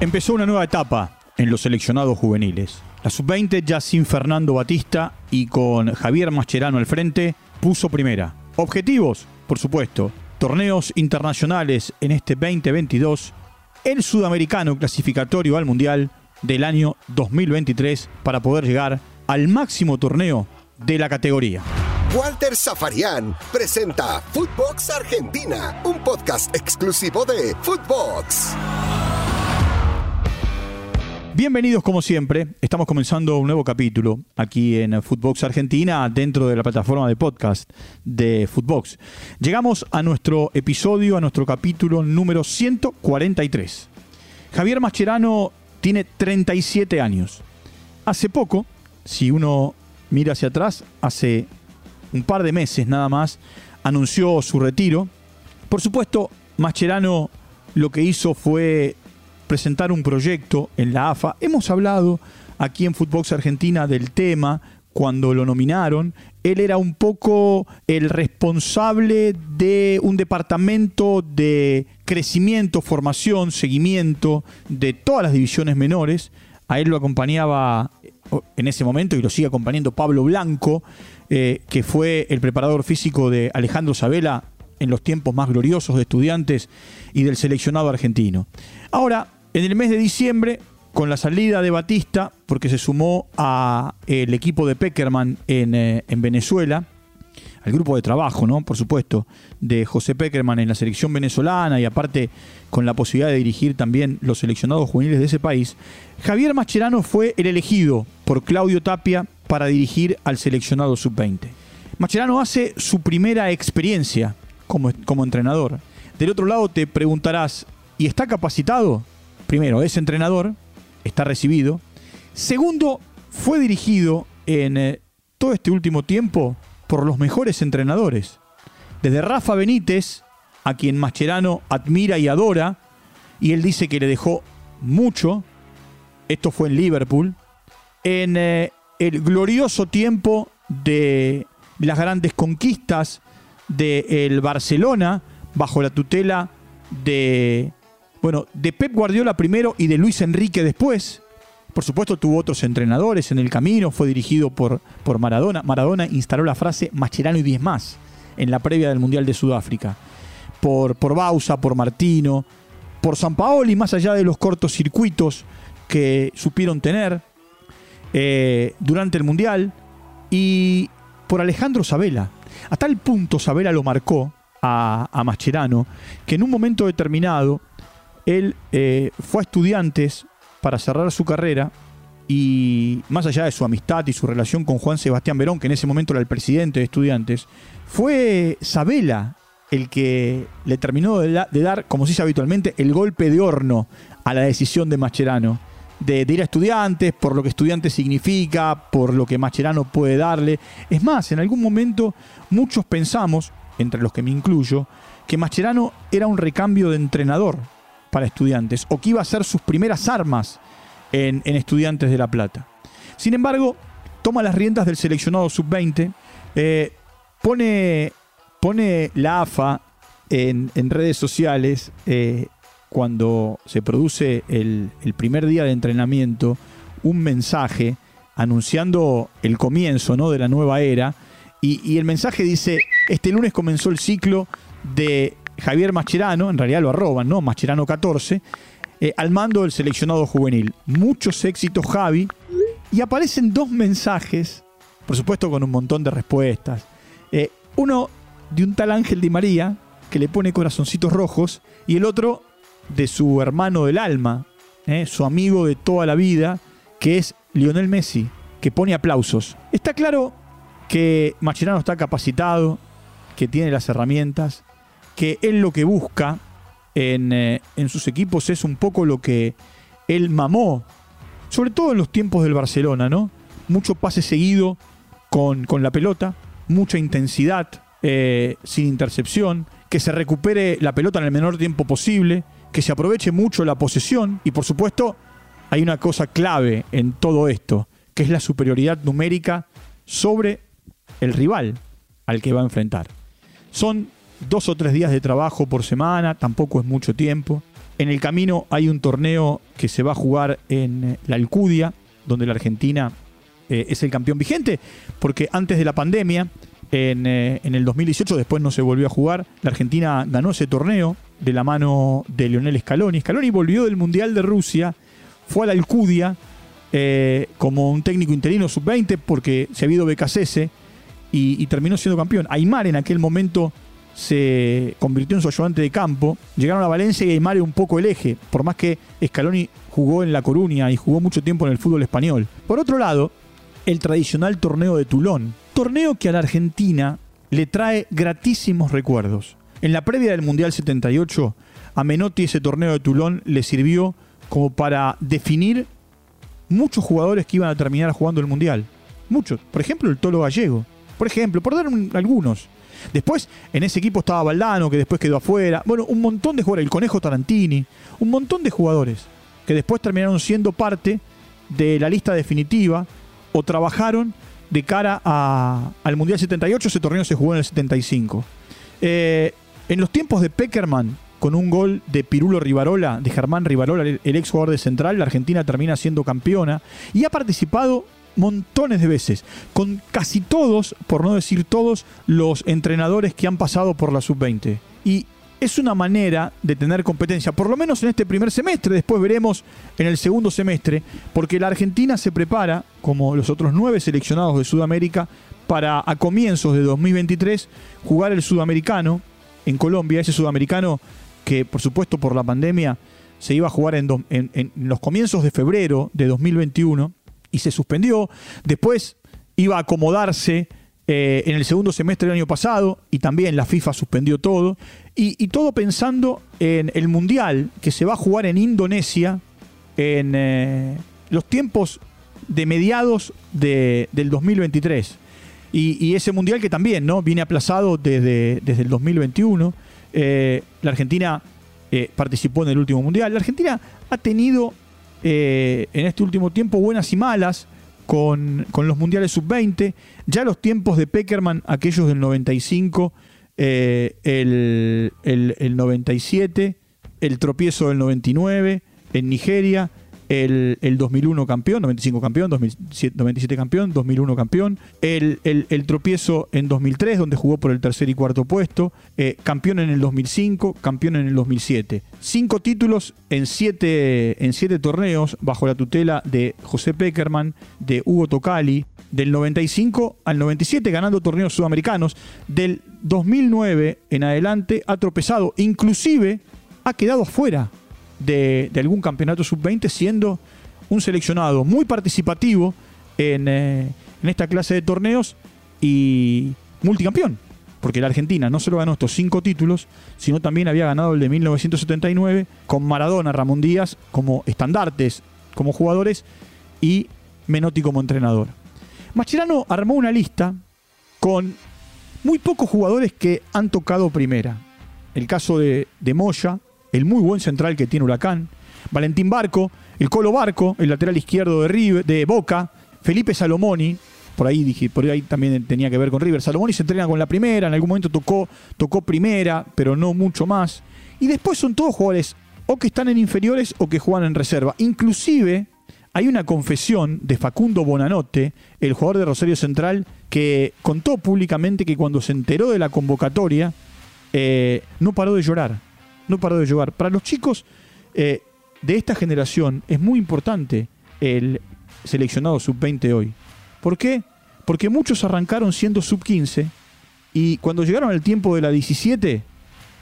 Empezó una nueva etapa en los seleccionados juveniles. La sub-20 ya sin Fernando Batista y con Javier Mascherano al frente puso primera. Objetivos, por supuesto, torneos internacionales en este 2022, el sudamericano clasificatorio al Mundial del año 2023 para poder llegar al máximo torneo de la categoría. Walter Zafarian presenta Footbox Argentina, un podcast exclusivo de Footbox. Bienvenidos como siempre, estamos comenzando un nuevo capítulo aquí en Footbox Argentina dentro de la plataforma de podcast de Footbox. Llegamos a nuestro episodio, a nuestro capítulo número 143. Javier Mascherano tiene 37 años. Hace poco, si uno mira hacia atrás, hace un par de meses nada más, anunció su retiro. Por supuesto, Mascherano lo que hizo fue presentar un proyecto en la AFA. Hemos hablado aquí en Footbox Argentina del tema cuando lo nominaron. Él era un poco el responsable de un departamento de crecimiento, formación, seguimiento de todas las divisiones menores. A él lo acompañaba en ese momento y lo sigue acompañando Pablo Blanco, eh, que fue el preparador físico de Alejandro Sabela en los tiempos más gloriosos de estudiantes y del seleccionado argentino. Ahora, en el mes de diciembre, con la salida de Batista, porque se sumó al equipo de Peckerman en, eh, en, Venezuela, al grupo de trabajo, ¿no? Por supuesto, de José Peckerman en la selección venezolana y aparte con la posibilidad de dirigir también los seleccionados juveniles de ese país, Javier Mascherano fue el elegido por Claudio Tapia para dirigir al seleccionado sub-20. Mascherano hace su primera experiencia como, como entrenador. Del otro lado te preguntarás, ¿y está capacitado? Primero, es entrenador, está recibido. Segundo, fue dirigido en eh, todo este último tiempo por los mejores entrenadores. Desde Rafa Benítez, a quien Mascherano admira y adora, y él dice que le dejó mucho. Esto fue en Liverpool. En eh, el glorioso tiempo de las grandes conquistas del Barcelona, bajo la tutela de bueno, de Pep Guardiola primero y de Luis Enrique después. Por supuesto tuvo otros entrenadores en el camino, fue dirigido por, por Maradona. Maradona instaló la frase Mascherano y 10 más en la previa del Mundial de Sudáfrica. Por, por Bausa, por Martino, por San Paoli, más allá de los cortos circuitos que supieron tener eh, durante el Mundial, y por Alejandro Sabela. A tal punto Sabela lo marcó a, a que en un momento determinado él eh, fue a estudiantes para cerrar su carrera y más allá de su amistad y su relación con Juan Sebastián Verón, que en ese momento era el presidente de estudiantes, fue Sabela el que le terminó de, dar, como se dice habitualmente, el golpe de horno a la decisión de Mascherano. De, de, ir a estudiantes, por lo que estudiante significa, por lo que Mascherano puede darle. Es más, en algún momento muchos pensamos, entre los que me incluyo, que Mascherano era un recambio de entrenador para estudiantes o que iba a ser sus primeras armas en, Estudiantes de La Plata. Sin embargo, toma las riendas del seleccionado sub-20, eh, pone, pone la AFA en, redes sociales eh, cuando se produce el, primer día de entrenamiento un mensaje anunciando el comienzo ¿no? de la nueva era y, y el mensaje dice, este lunes comenzó el ciclo de Javier Mascherano, en realidad lo arroban, ¿no? Mascherano 14, eh, al mando del seleccionado juvenil. Muchos éxitos, Javi. Y aparecen dos mensajes, por supuesto con un montón de respuestas. Eh, uno de un tal Ángel Di María, que le pone corazoncitos rojos, y el otro de su hermano del alma, eh, su amigo de toda la vida, que es Lionel Messi, que pone aplausos. Está claro que Mascherano está capacitado, que tiene las herramientas, que él lo que busca eh, en, sus equipos es un poco lo que él mamó, sobre todo en los tiempos del Barcelona, ¿no? Mucho pase seguido con, la pelota, mucha intensidad eh, sin intercepción, que se recupere la pelota en el menor tiempo posible, que se aproveche mucho la posesión y por supuesto hay una cosa clave en todo esto, que es la superioridad numérica sobre el rival al que va a enfrentar. Son dos o tres días de trabajo por semana, tampoco es mucho tiempo. En el camino hay un torneo que se va a jugar en eh, la Alcudia, donde la Argentina eh, es el campeón vigente, porque antes de la pandemia, en, eh, en, el 2018, después no se volvió a jugar, la Argentina ganó ese torneo de la mano de Lionel Scaloni. Scaloni volvió del Mundial de Rusia, fue a la Alcudia como un técnico interino sub-20 porque se había ido Becasese y, y terminó siendo campeón. Aymar en aquel momento se convirtió en su ayudante de campo. Llegaron a Valencia y Aymar un poco el eje, por más que Scaloni jugó en La Coruña y jugó mucho tiempo en el fútbol español. Por otro lado, el tradicional torneo de Tulón. Torneo que a la Argentina le trae gratísimos recuerdos. En la previa del Mundial 78, a Menotti ese torneo de Tulón le sirvió como para definir muchos jugadores que iban a terminar jugando el Mundial. Muchos. Por ejemplo, el Tolo Gallego. Por ejemplo, por dar algunos. Después, en ese equipo estaba Valdano, que después quedó afuera. Bueno, un montón de jugadores. El Conejo Tarantini. Un montón de jugadores que después terminaron siendo parte de la lista definitiva o trabajaron de cara al Mundial 78. Ese torneo se jugó en el 75. Eh, en los tiempos de Peckerman, con un gol de Pirulo Rivarola, de Germán Rivarola, el ex jugador de Central, la Argentina termina siendo campeona y ha participado montones de veces, con casi todos, por no decir todos, los entrenadores que han pasado por la sub-20. Y es una manera de tener competencia, por lo menos en este primer semestre, después veremos en el segundo semestre, porque la Argentina se prepara, como los otros nueve seleccionados de Sudamérica, para a comienzos de 2023 jugar el sudamericano en Colombia, ese sudamericano que por supuesto por la pandemia se iba a jugar en, en los comienzos de febrero de 2021 y se suspendió. Después iba a acomodarse eh, en el segundo semestre del año pasado y también la FIFA suspendió todo. Y, todo pensando en el Mundial que se va a jugar en Indonesia en eh, los tiempos de mediados de, del 2023. Y, ese Mundial que también ¿no? viene aplazado desde, desde el 2021. Eh, la Argentina participó en el último Mundial. La Argentina ha tenido en este último tiempo buenas y malas con, los mundiales sub-20. Ya los tiempos de Peckerman, aquellos del 95, eh, el, el, el 97, el tropiezo del 99 en Nigeria el, 2001 campeón, 95 campeón, 97 campeón, 2001 campeón, el, tropiezo en 2003 donde jugó por el tercer y cuarto puesto, eh, campeón en el 2005, campeón en el 2007. Cinco títulos en siete, en siete torneos bajo la tutela de José Peckerman, de Hugo Tocali, del 95 al 97 ganando torneos sudamericanos, del 2009 en adelante ha tropezado, inclusive ha quedado fuera de, algún campeonato sub-20, siendo un seleccionado muy participativo en, eh, en, esta clase de torneos y multicampeón. Porque la Argentina no solo ganó estos cinco títulos, sino también había ganado el de 1979 con Maradona, Ramón Díaz como estandartes, como jugadores y Menotti como entrenador. Mascherano armó una lista con muy pocos jugadores que han tocado primera. El caso de, de Moya, el muy buen central que tiene Huracán, Valentín Barco, el Colo Barco, el lateral izquierdo de, River, de Boca, Felipe Salomoni, por ahí dije, por ahí también tenía que ver con River. Salomoni se entrena con la primera, en algún momento tocó, tocó primera, pero no mucho más. Y después son todos jugadores o que están en inferiores o que juegan en reserva. Inclusive hay una confesión de Facundo Bonanote, el jugador de Rosario Central, que contó públicamente que cuando se enteró de la convocatoria, eh, no paró de llorar no paró de llover. Para los chicos eh, de esta generación es muy importante el seleccionado sub-20 hoy. ¿Por qué? Porque muchos arrancaron siendo sub-15 y cuando llegaron al tiempo de la 17,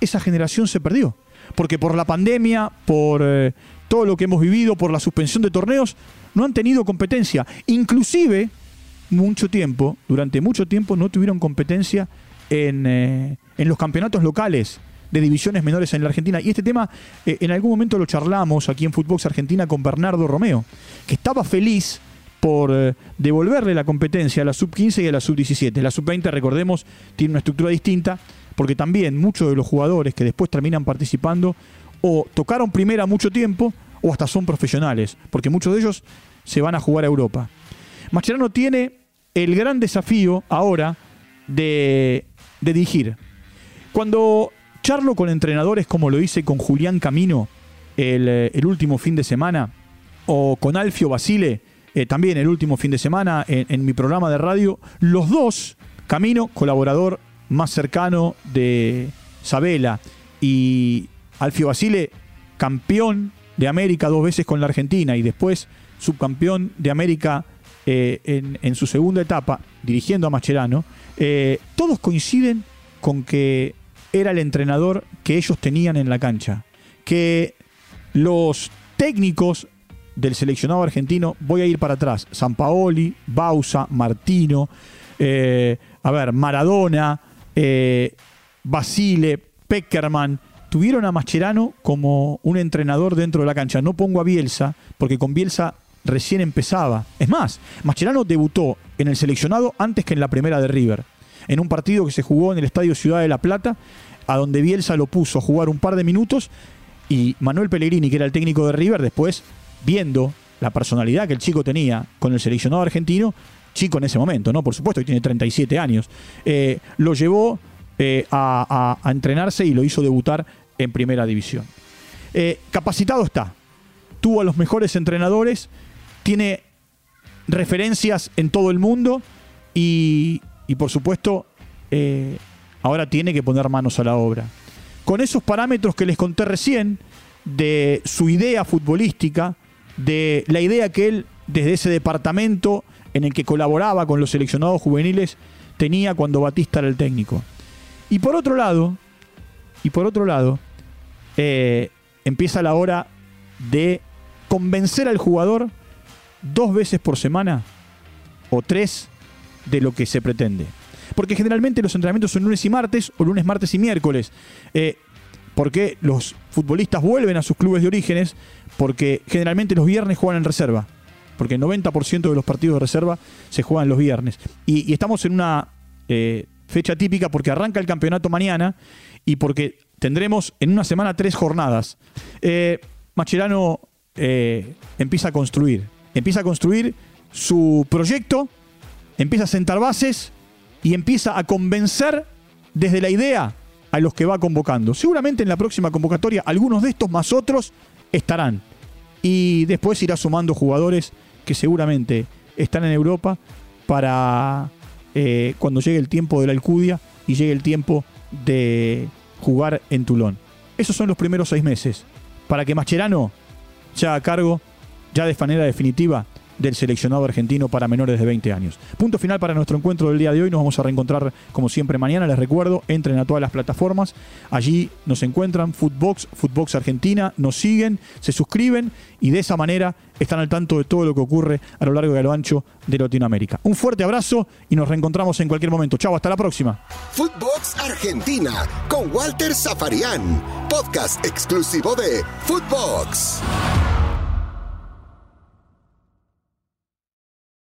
esa generación se perdió. Porque por la pandemia, por eh, todo lo que hemos vivido, por la suspensión de torneos, no han tenido competencia. Inclusive, mucho tiempo, durante mucho tiempo, no tuvieron competencia en, eh, en los campeonatos locales de divisiones menores en la Argentina. Y este tema eh, en algún momento lo charlamos aquí en Footbox Argentina con Bernardo Romeo, que estaba feliz por eh, devolverle la competencia a la sub-15 y a la sub-17. La sub-20, recordemos, tiene una estructura distinta, porque también muchos de los jugadores que después terminan participando o tocaron primera mucho tiempo o hasta son profesionales, porque muchos de ellos se van a jugar a Europa. Mascherano tiene el gran desafío ahora de, de dirigir. Cuando charlo con entrenadores como lo hice con Julián Camino, el, eh, el último fin de semana, o con Alfio Basile, eh, también el último fin de semana en, mi programa de radio, los dos, Camino, colaborador más cercano de Sabela, y Alfio Basile, campeón de América dos veces con la Argentina y después subcampeón de América eh, en, en su segunda etapa, dirigiendo a Mascherano, eh, todos coinciden con que era el entrenador que ellos tenían en la cancha. Que los técnicos del seleccionado argentino, voy a ir para atrás, Sampaoli, Bausa, Martino, eh, a ver, Maradona, eh, Basile, Peckerman, tuvieron a Mascherano como un entrenador dentro de la cancha. No pongo a Bielsa, porque con Bielsa recién empezaba. Es más, Mascherano debutó en el seleccionado antes que en la primera de River, en un partido que se jugó en el Estadio Ciudad de La Plata, a donde Bielsa lo puso a jugar un par de minutos y Manuel Pellegrini, que era el técnico de River, después, viendo la personalidad que el chico tenía con el seleccionado argentino, chico en ese momento, ¿no? Por supuesto que tiene 37 años, eh, lo llevó eh, a, entrenarse y lo hizo debutar en primera división. Eh, capacitado está, tuvo a los mejores entrenadores, tiene referencias en todo el mundo y, y por supuesto eh, ahora tiene que poner manos a la obra. Con esos parámetros que les conté recién, de su idea futbolística, de la idea que él desde ese departamento en el que colaboraba con los seleccionados juveniles tenía cuando Batista era el técnico. Y por otro lado, y por otro lado, eh, empieza la hora de convencer al jugador dos veces por semana o tres de lo que se pretende. Porque generalmente los entrenamientos son lunes y martes o lunes, martes y miércoles. Eh, porque los futbolistas vuelven a sus clubes de orígenes, porque generalmente los viernes juegan en reserva. Porque el 90% de los partidos de reserva se juegan los viernes. Y, estamos en una eh, fecha típica porque arranca el campeonato mañana y porque tendremos en una semana tres jornadas. Eh, Mascherano eh, empieza a construir. Empieza a construir su proyecto, empieza a sentar bases y empieza a convencer desde la idea a los que va convocando. Seguramente en la próxima convocatoria algunos de estos más otros estarán. Y después irá sumando jugadores que seguramente están en Europa para eh, cuando llegue el tiempo de la Alcudia y llegue el tiempo de jugar en Tulón. Esos son los primeros seis meses. Para que Mascherano ya a cargo, ya de manera definitiva, del seleccionado argentino para menores de 20 años. Punto final para nuestro encuentro del día de hoy. Nos vamos a reencontrar como siempre mañana. Les recuerdo, entren a todas las plataformas. Allí nos encuentran Footbox, Footbox Argentina. Nos siguen, se suscriben y de esa manera están al tanto de todo lo que ocurre a lo largo y a lo ancho de Latinoamérica. Un fuerte abrazo y nos reencontramos en cualquier momento. Chau, hasta la próxima. Footbox Argentina con Walter Zafarian, podcast exclusivo de Footbox.